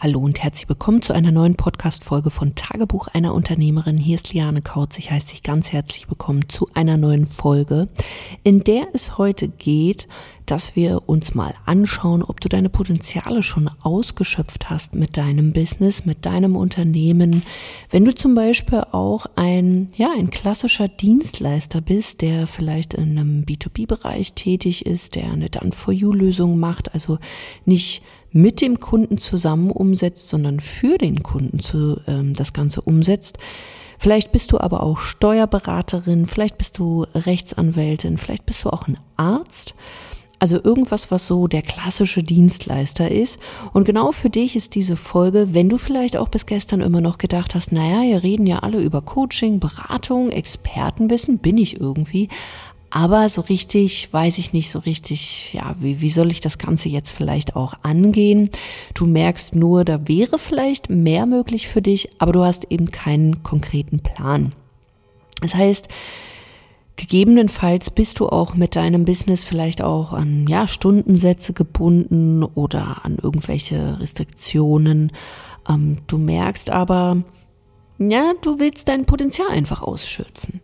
Hallo und herzlich willkommen zu einer neuen Podcast-Folge von Tagebuch einer Unternehmerin. Hier ist Liane Kautz. Ich heiße dich ganz herzlich willkommen zu einer neuen Folge, in der es heute geht, dass wir uns mal anschauen, ob du deine Potenziale schon ausgeschöpft hast mit deinem Business, mit deinem Unternehmen. Wenn du zum Beispiel auch ein, ja, ein klassischer Dienstleister bist, der vielleicht in einem B2B-Bereich tätig ist, der eine Done-for-You-Lösung macht, also nicht mit dem Kunden zusammen umsetzt, sondern für den Kunden zu, ähm, das Ganze umsetzt. Vielleicht bist du aber auch Steuerberaterin, vielleicht bist du Rechtsanwältin, vielleicht bist du auch ein Arzt. Also irgendwas, was so der klassische Dienstleister ist. Und genau für dich ist diese Folge, wenn du vielleicht auch bis gestern immer noch gedacht hast, naja, wir reden ja alle über Coaching, Beratung, Expertenwissen, bin ich irgendwie. Aber so richtig weiß ich nicht so richtig, ja, wie, wie soll ich das Ganze jetzt vielleicht auch angehen? Du merkst nur, da wäre vielleicht mehr möglich für dich, aber du hast eben keinen konkreten Plan. Das heißt, gegebenenfalls bist du auch mit deinem Business vielleicht auch an ja, Stundensätze gebunden oder an irgendwelche Restriktionen. Ähm, du merkst aber, ja, du willst dein Potenzial einfach ausschützen.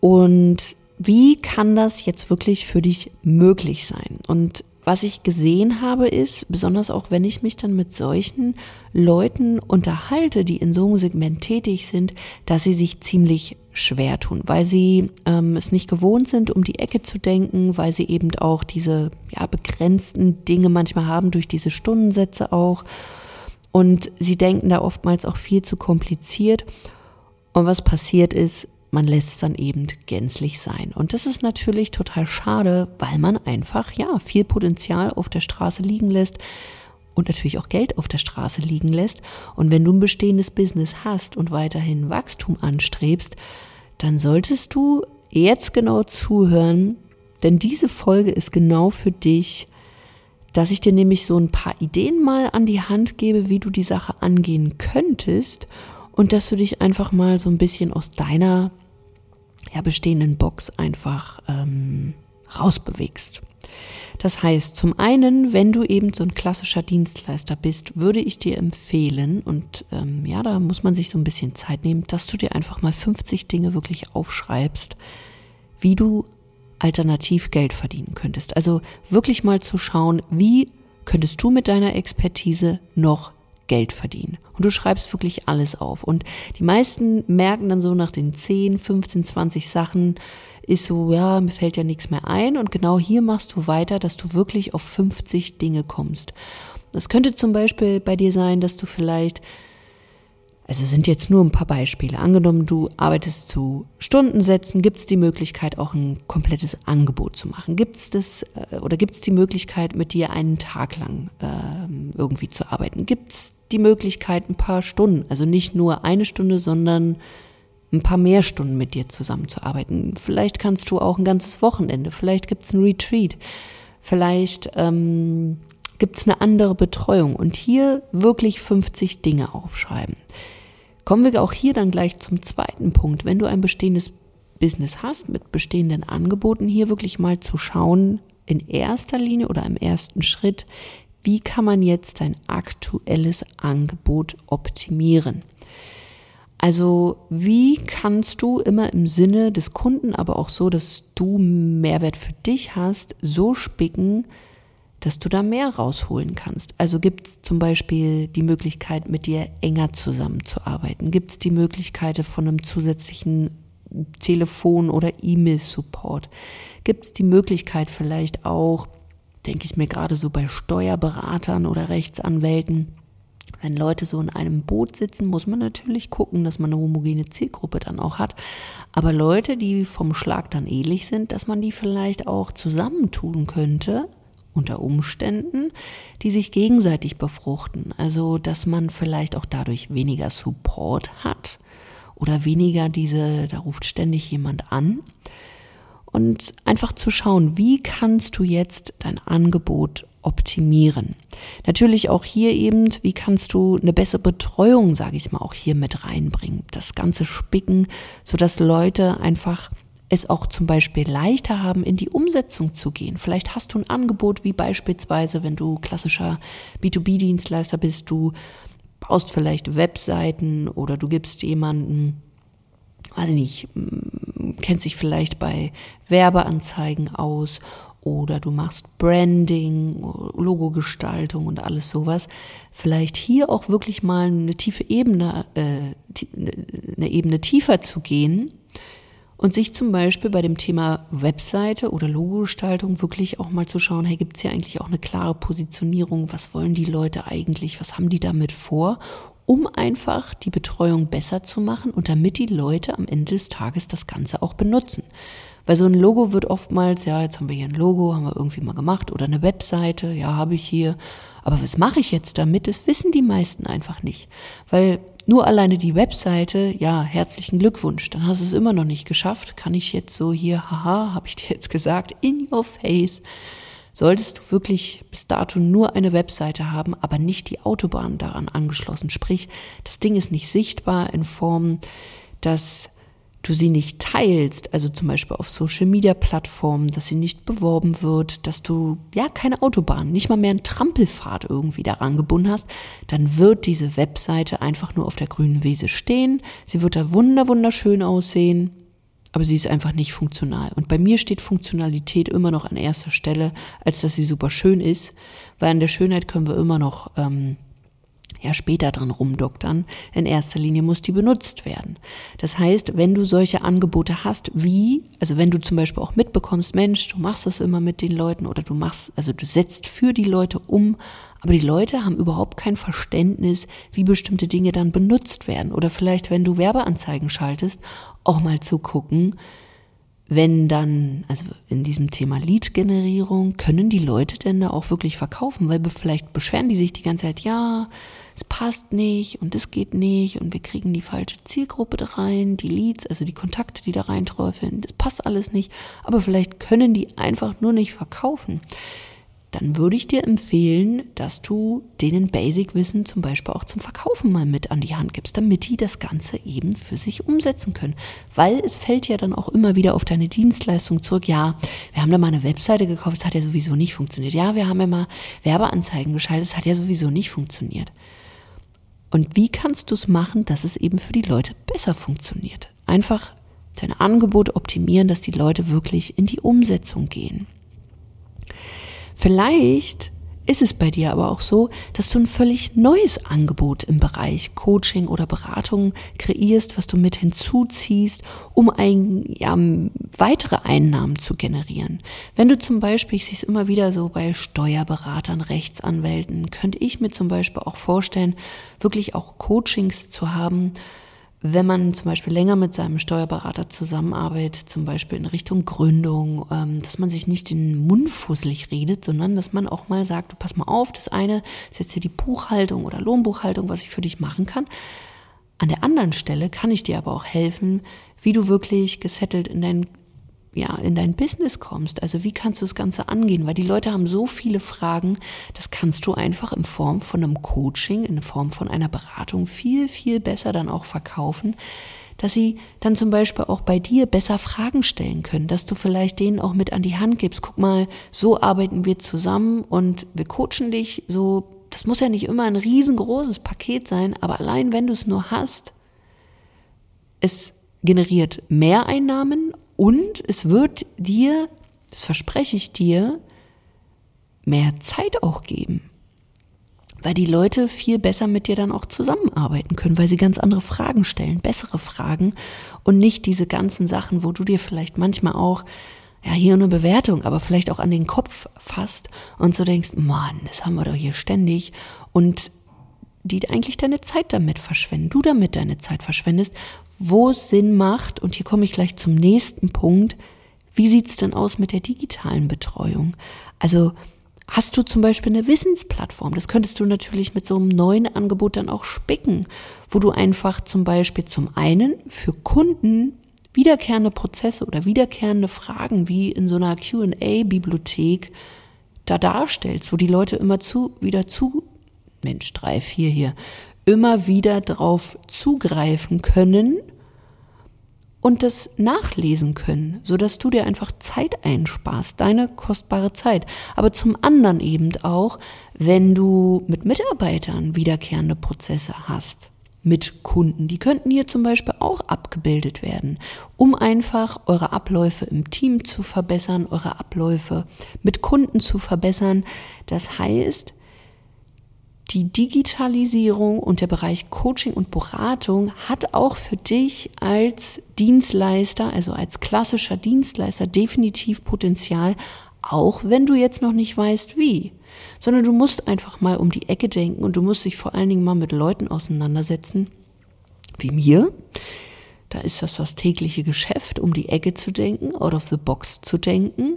Und wie kann das jetzt wirklich für dich möglich sein? Und was ich gesehen habe, ist, besonders auch wenn ich mich dann mit solchen Leuten unterhalte, die in so einem Segment tätig sind, dass sie sich ziemlich schwer tun, weil sie ähm, es nicht gewohnt sind, um die Ecke zu denken, weil sie eben auch diese ja, begrenzten Dinge manchmal haben durch diese Stundensätze auch. Und sie denken da oftmals auch viel zu kompliziert. Und was passiert ist, man lässt es dann eben gänzlich sein. Und das ist natürlich total schade, weil man einfach, ja, viel Potenzial auf der Straße liegen lässt und natürlich auch Geld auf der Straße liegen lässt. Und wenn du ein bestehendes Business hast und weiterhin Wachstum anstrebst, dann solltest du jetzt genau zuhören, denn diese Folge ist genau für dich, dass ich dir nämlich so ein paar Ideen mal an die Hand gebe, wie du die Sache angehen könntest und dass du dich einfach mal so ein bisschen aus deiner ja, bestehenden Box einfach ähm, rausbewegst. Das heißt, zum einen, wenn du eben so ein klassischer Dienstleister bist, würde ich dir empfehlen, und ähm, ja, da muss man sich so ein bisschen Zeit nehmen, dass du dir einfach mal 50 Dinge wirklich aufschreibst, wie du alternativ Geld verdienen könntest. Also wirklich mal zu schauen, wie könntest du mit deiner Expertise noch Geld verdienen. Und du schreibst wirklich alles auf. Und die meisten merken dann so nach den 10, 15, 20 Sachen, ist so, ja, mir fällt ja nichts mehr ein. Und genau hier machst du weiter, dass du wirklich auf 50 Dinge kommst. Das könnte zum Beispiel bei dir sein, dass du vielleicht also sind jetzt nur ein paar Beispiele. Angenommen, du arbeitest zu Stundensätzen, gibt es die Möglichkeit, auch ein komplettes Angebot zu machen? Gibt es das äh, oder gibt es die Möglichkeit, mit dir einen Tag lang äh, irgendwie zu arbeiten? Gibt es die Möglichkeit, ein paar Stunden, also nicht nur eine Stunde, sondern ein paar mehr Stunden mit dir zusammenzuarbeiten? Vielleicht kannst du auch ein ganzes Wochenende, vielleicht gibt es ein Retreat, vielleicht ähm, gibt es eine andere Betreuung und hier wirklich 50 Dinge aufschreiben. Kommen wir auch hier dann gleich zum zweiten Punkt. Wenn du ein bestehendes Business hast mit bestehenden Angeboten, hier wirklich mal zu schauen, in erster Linie oder im ersten Schritt, wie kann man jetzt dein aktuelles Angebot optimieren? Also wie kannst du immer im Sinne des Kunden, aber auch so, dass du Mehrwert für dich hast, so spicken, dass du da mehr rausholen kannst. Also gibt es zum Beispiel die Möglichkeit, mit dir enger zusammenzuarbeiten? Gibt es die Möglichkeit von einem zusätzlichen Telefon- oder E-Mail-Support? Gibt es die Möglichkeit vielleicht auch, denke ich mir gerade so bei Steuerberatern oder Rechtsanwälten, wenn Leute so in einem Boot sitzen, muss man natürlich gucken, dass man eine homogene Zielgruppe dann auch hat. Aber Leute, die vom Schlag dann ähnlich sind, dass man die vielleicht auch zusammentun könnte unter Umständen, die sich gegenseitig befruchten. Also, dass man vielleicht auch dadurch weniger Support hat oder weniger diese, da ruft ständig jemand an. Und einfach zu schauen, wie kannst du jetzt dein Angebot optimieren. Natürlich auch hier eben, wie kannst du eine bessere Betreuung, sage ich mal, auch hier mit reinbringen. Das ganze Spicken, sodass Leute einfach es auch zum Beispiel leichter haben, in die Umsetzung zu gehen. Vielleicht hast du ein Angebot, wie beispielsweise, wenn du klassischer B2B-Dienstleister bist, du baust vielleicht Webseiten oder du gibst jemanden, weiß ich nicht, kennt sich vielleicht bei Werbeanzeigen aus oder du machst Branding, Logogestaltung und alles sowas. Vielleicht hier auch wirklich mal eine tiefe Ebene, äh, eine Ebene tiefer zu gehen und sich zum Beispiel bei dem Thema Webseite oder Logogestaltung wirklich auch mal zu schauen, hey, gibt es hier eigentlich auch eine klare Positionierung? Was wollen die Leute eigentlich? Was haben die damit vor? Um einfach die Betreuung besser zu machen und damit die Leute am Ende des Tages das Ganze auch benutzen. Weil so ein Logo wird oftmals, ja, jetzt haben wir hier ein Logo, haben wir irgendwie mal gemacht oder eine Webseite, ja, habe ich hier. Aber was mache ich jetzt damit? Das wissen die meisten einfach nicht. Weil nur alleine die Webseite, ja, herzlichen Glückwunsch, dann hast du es immer noch nicht geschafft. Kann ich jetzt so hier, haha, habe ich dir jetzt gesagt, in your face. Solltest du wirklich bis dato nur eine Webseite haben, aber nicht die Autobahn daran angeschlossen. Sprich, das Ding ist nicht sichtbar in Form, dass du sie nicht teilst, also zum Beispiel auf Social Media Plattformen, dass sie nicht beworben wird, dass du ja keine Autobahn, nicht mal mehr einen Trampelpfad irgendwie daran gebunden hast, dann wird diese Webseite einfach nur auf der grünen Wiese stehen. Sie wird da wunder wunderschön aussehen, aber sie ist einfach nicht funktional. Und bei mir steht Funktionalität immer noch an erster Stelle, als dass sie super schön ist, weil an der Schönheit können wir immer noch ähm, ja später dran rumdoktern. In erster Linie muss die benutzt werden. Das heißt, wenn du solche Angebote hast, wie, also wenn du zum Beispiel auch mitbekommst, Mensch, du machst das immer mit den Leuten oder du machst, also du setzt für die Leute um, aber die Leute haben überhaupt kein Verständnis, wie bestimmte Dinge dann benutzt werden. Oder vielleicht, wenn du Werbeanzeigen schaltest, auch mal zu gucken, wenn dann, also in diesem Thema Lead-Generierung, können die Leute denn da auch wirklich verkaufen? Weil vielleicht beschweren die sich die ganze Zeit, ja, es passt nicht und es geht nicht und wir kriegen die falsche Zielgruppe da rein, die Leads, also die Kontakte, die da reinträufeln, das passt alles nicht, aber vielleicht können die einfach nur nicht verkaufen dann würde ich dir empfehlen, dass du denen Basic-Wissen zum Beispiel auch zum Verkaufen mal mit an die Hand gibst, damit die das Ganze eben für sich umsetzen können. Weil es fällt ja dann auch immer wieder auf deine Dienstleistung zurück. Ja, wir haben da mal eine Webseite gekauft, es hat ja sowieso nicht funktioniert. Ja, wir haben ja mal Werbeanzeigen geschaltet, es hat ja sowieso nicht funktioniert. Und wie kannst du es machen, dass es eben für die Leute besser funktioniert? Einfach dein Angebot optimieren, dass die Leute wirklich in die Umsetzung gehen. Vielleicht ist es bei dir aber auch so, dass du ein völlig neues Angebot im Bereich Coaching oder Beratung kreierst, was du mit hinzuziehst, um ein, ja, weitere Einnahmen zu generieren. Wenn du zum Beispiel, ich sehe es immer wieder so bei Steuerberatern, Rechtsanwälten, könnte ich mir zum Beispiel auch vorstellen, wirklich auch Coachings zu haben, wenn man zum Beispiel länger mit seinem Steuerberater zusammenarbeitet, zum Beispiel in Richtung Gründung, ähm, dass man sich nicht den Mund fusselig redet, sondern dass man auch mal sagt, du pass mal auf, das eine ist jetzt hier die Buchhaltung oder Lohnbuchhaltung, was ich für dich machen kann. An der anderen Stelle kann ich dir aber auch helfen, wie du wirklich gesettelt in dein ja, in dein Business kommst. Also wie kannst du das Ganze angehen? Weil die Leute haben so viele Fragen, das kannst du einfach in Form von einem Coaching, in Form von einer Beratung viel, viel besser dann auch verkaufen, dass sie dann zum Beispiel auch bei dir besser Fragen stellen können, dass du vielleicht denen auch mit an die Hand gibst. Guck mal, so arbeiten wir zusammen und wir coachen dich so. Das muss ja nicht immer ein riesengroßes Paket sein, aber allein wenn du es nur hast, es generiert Mehreinnahmen und es wird dir, das verspreche ich dir, mehr Zeit auch geben. Weil die Leute viel besser mit dir dann auch zusammenarbeiten können, weil sie ganz andere Fragen stellen, bessere Fragen und nicht diese ganzen Sachen, wo du dir vielleicht manchmal auch, ja, hier eine Bewertung, aber vielleicht auch an den Kopf fasst und so denkst, Mann, das haben wir doch hier ständig und die eigentlich deine Zeit damit verschwenden, du damit deine Zeit verschwendest, wo es Sinn macht, und hier komme ich gleich zum nächsten Punkt, wie sieht's denn aus mit der digitalen Betreuung? Also hast du zum Beispiel eine Wissensplattform? Das könntest du natürlich mit so einem neuen Angebot dann auch spicken, wo du einfach zum Beispiel zum einen für Kunden wiederkehrende Prozesse oder wiederkehrende Fragen wie in so einer QA-Bibliothek da darstellst, wo die Leute immer zu, wieder zu, Mensch, drei, vier hier, immer wieder darauf zugreifen können und das nachlesen können, sodass du dir einfach Zeit einsparst, deine kostbare Zeit. Aber zum anderen eben auch, wenn du mit Mitarbeitern wiederkehrende Prozesse hast mit Kunden. Die könnten hier zum Beispiel auch abgebildet werden, um einfach eure Abläufe im Team zu verbessern, eure Abläufe mit Kunden zu verbessern. Das heißt, die Digitalisierung und der Bereich Coaching und Beratung hat auch für dich als Dienstleister, also als klassischer Dienstleister definitiv Potenzial, auch wenn du jetzt noch nicht weißt, wie. Sondern du musst einfach mal um die Ecke denken und du musst dich vor allen Dingen mal mit Leuten auseinandersetzen, wie mir. Da ist das das tägliche Geschäft, um die Ecke zu denken, out of the box zu denken,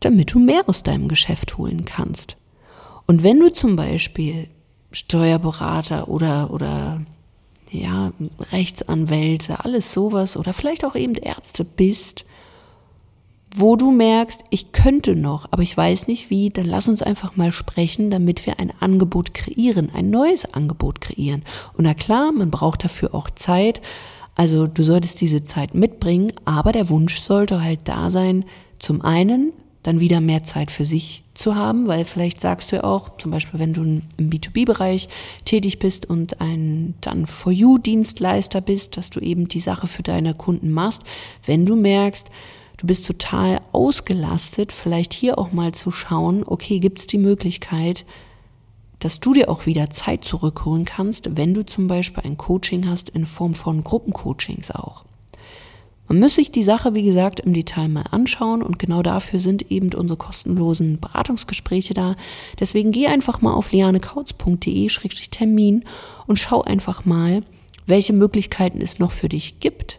damit du mehr aus deinem Geschäft holen kannst. Und wenn du zum Beispiel Steuerberater oder, oder ja, Rechtsanwälte, alles sowas oder vielleicht auch eben Ärzte bist, wo du merkst, ich könnte noch, aber ich weiß nicht wie, dann lass uns einfach mal sprechen, damit wir ein Angebot kreieren, ein neues Angebot kreieren. Und na klar, man braucht dafür auch Zeit. Also du solltest diese Zeit mitbringen, aber der Wunsch sollte halt da sein, zum einen dann wieder mehr Zeit für sich zu haben, weil vielleicht sagst du ja auch, zum Beispiel, wenn du im B2B-Bereich tätig bist und ein dann For You-Dienstleister bist, dass du eben die Sache für deine Kunden machst, wenn du merkst, du bist total ausgelastet, vielleicht hier auch mal zu schauen, okay, gibt es die Möglichkeit, dass du dir auch wieder Zeit zurückholen kannst, wenn du zum Beispiel ein Coaching hast in Form von Gruppencoachings auch. Man muss sich die Sache, wie gesagt, im Detail mal anschauen und genau dafür sind eben unsere kostenlosen Beratungsgespräche da. Deswegen geh einfach mal auf lianekautz.de-termin und schau einfach mal, welche Möglichkeiten es noch für dich gibt.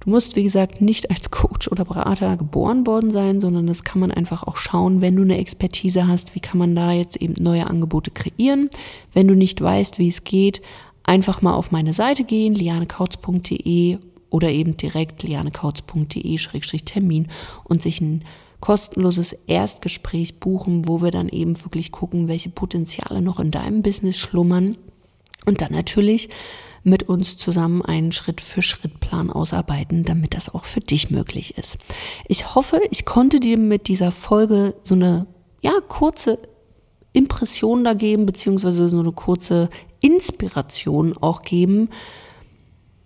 Du musst, wie gesagt, nicht als Coach oder Berater geboren worden sein, sondern das kann man einfach auch schauen, wenn du eine Expertise hast, wie kann man da jetzt eben neue Angebote kreieren. Wenn du nicht weißt, wie es geht, einfach mal auf meine Seite gehen, lianekautz.de oder eben direkt lianekautz.de-termin und sich ein kostenloses Erstgespräch buchen, wo wir dann eben wirklich gucken, welche Potenziale noch in deinem Business schlummern und dann natürlich mit uns zusammen einen Schritt-für-Schritt-Plan ausarbeiten, damit das auch für dich möglich ist. Ich hoffe, ich konnte dir mit dieser Folge so eine ja kurze Impression da geben, beziehungsweise so eine kurze Inspiration auch geben,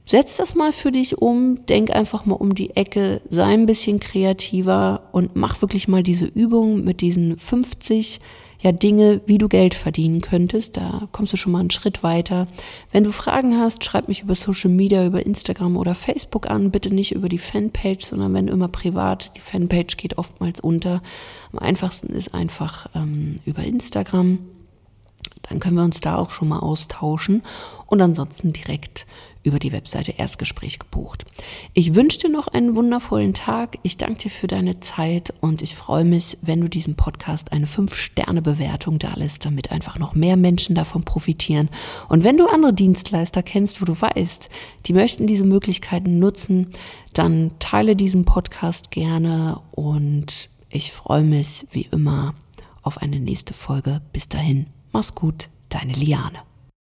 Setz das mal für dich um, denk einfach mal um die Ecke, sei ein bisschen kreativer und mach wirklich mal diese Übung mit diesen 50 ja Dinge, wie du Geld verdienen könntest. Da kommst du schon mal einen Schritt weiter. Wenn du Fragen hast, schreib mich über Social Media, über Instagram oder Facebook an. Bitte nicht über die Fanpage, sondern wenn immer privat. Die Fanpage geht oftmals unter. Am einfachsten ist einfach ähm, über Instagram. Dann können wir uns da auch schon mal austauschen und ansonsten direkt über die Webseite Erstgespräch gebucht. Ich wünsche dir noch einen wundervollen Tag. Ich danke dir für deine Zeit und ich freue mich, wenn du diesem Podcast eine 5-Sterne-Bewertung da lässt, damit einfach noch mehr Menschen davon profitieren. Und wenn du andere Dienstleister kennst, wo du weißt, die möchten diese Möglichkeiten nutzen, dann teile diesen Podcast gerne und ich freue mich wie immer auf eine nächste Folge. Bis dahin, mach's gut, deine Liane.